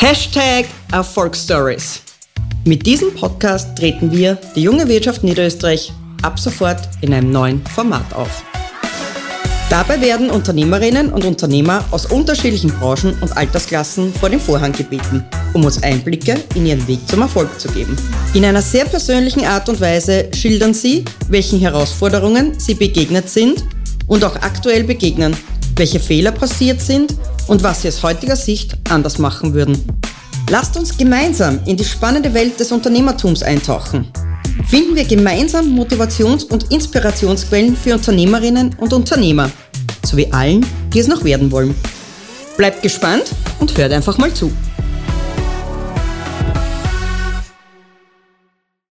Hashtag Erfolgsstories. Mit diesem Podcast treten wir, die junge Wirtschaft Niederösterreich, ab sofort in einem neuen Format auf. Dabei werden Unternehmerinnen und Unternehmer aus unterschiedlichen Branchen und Altersklassen vor den Vorhang gebeten, um uns Einblicke in ihren Weg zum Erfolg zu geben. In einer sehr persönlichen Art und Weise schildern sie, welchen Herausforderungen sie begegnet sind und auch aktuell begegnen, welche Fehler passiert sind und was sie aus heutiger Sicht anders machen würden. Lasst uns gemeinsam in die spannende Welt des Unternehmertums eintauchen. Finden wir gemeinsam Motivations- und Inspirationsquellen für Unternehmerinnen und Unternehmer, sowie allen, die es noch werden wollen. Bleibt gespannt und hört einfach mal zu.